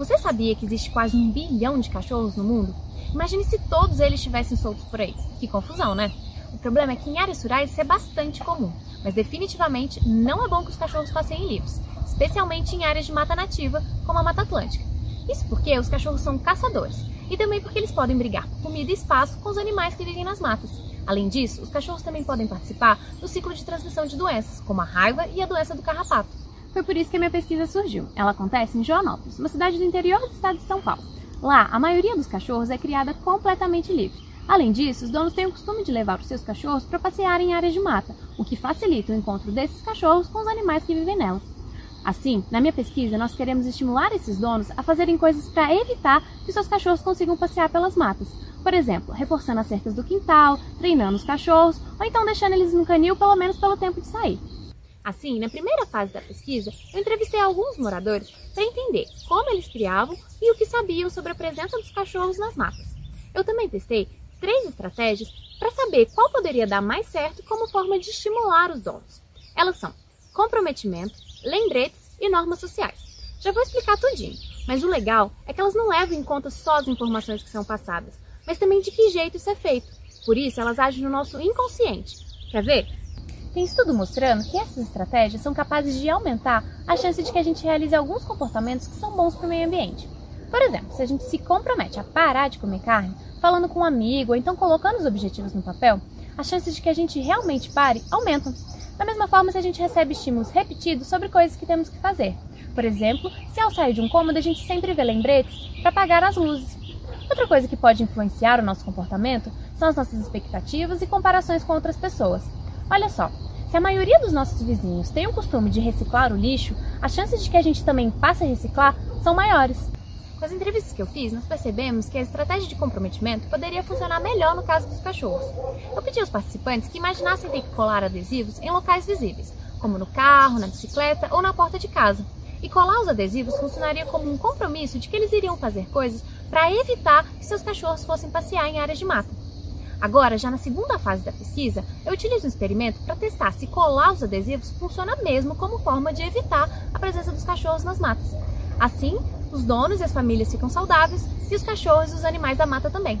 Você sabia que existe quase um bilhão de cachorros no mundo? Imagine se todos eles estivessem soltos por aí. Que confusão, né? O problema é que em áreas rurais isso é bastante comum, mas definitivamente não é bom que os cachorros passeiem livres, especialmente em áreas de mata nativa, como a Mata Atlântica. Isso porque os cachorros são caçadores e também porque eles podem brigar por comida e espaço com os animais que vivem nas matas. Além disso, os cachorros também podem participar do ciclo de transmissão de doenças, como a raiva e a doença do carrapato. Foi por isso que a minha pesquisa surgiu. Ela acontece em Joanópolis, uma cidade do interior do estado de São Paulo. Lá, a maioria dos cachorros é criada completamente livre. Além disso, os donos têm o costume de levar os seus cachorros para passear em áreas de mata, o que facilita o encontro desses cachorros com os animais que vivem nela. Assim, na minha pesquisa, nós queremos estimular esses donos a fazerem coisas para evitar que seus cachorros consigam passear pelas matas. Por exemplo, reforçando as cercas do quintal, treinando os cachorros, ou então deixando eles no canil pelo menos pelo tempo de sair. Assim, na primeira fase da pesquisa, eu entrevistei alguns moradores para entender como eles criavam e o que sabiam sobre a presença dos cachorros nas matas. Eu também testei três estratégias para saber qual poderia dar mais certo como forma de estimular os donos. Elas são comprometimento, lembretes e normas sociais. Já vou explicar tudinho, mas o legal é que elas não levam em conta só as informações que são passadas, mas também de que jeito isso é feito. Por isso, elas agem no nosso inconsciente. Quer ver? Tem estudo mostrando que essas estratégias são capazes de aumentar a chance de que a gente realize alguns comportamentos que são bons para o meio ambiente. Por exemplo, se a gente se compromete a parar de comer carne, falando com um amigo ou então colocando os objetivos no papel, as chances de que a gente realmente pare aumentam. Da mesma forma, se a gente recebe estímulos repetidos sobre coisas que temos que fazer. Por exemplo, se ao sair de um cômodo a gente sempre vê lembretes para apagar as luzes. Outra coisa que pode influenciar o nosso comportamento são as nossas expectativas e comparações com outras pessoas. Olha só, se a maioria dos nossos vizinhos tem o costume de reciclar o lixo, as chances de que a gente também passe a reciclar são maiores. Com as entrevistas que eu fiz, nós percebemos que a estratégia de comprometimento poderia funcionar melhor no caso dos cachorros. Eu pedi aos participantes que imaginassem ter que colar adesivos em locais visíveis, como no carro, na bicicleta ou na porta de casa. E colar os adesivos funcionaria como um compromisso de que eles iriam fazer coisas para evitar que seus cachorros fossem passear em áreas de mata. Agora, já na segunda fase da pesquisa, eu utilizo um experimento para testar se colar os adesivos funciona mesmo como forma de evitar a presença dos cachorros nas matas. Assim, os donos e as famílias ficam saudáveis e os cachorros e os animais da mata também.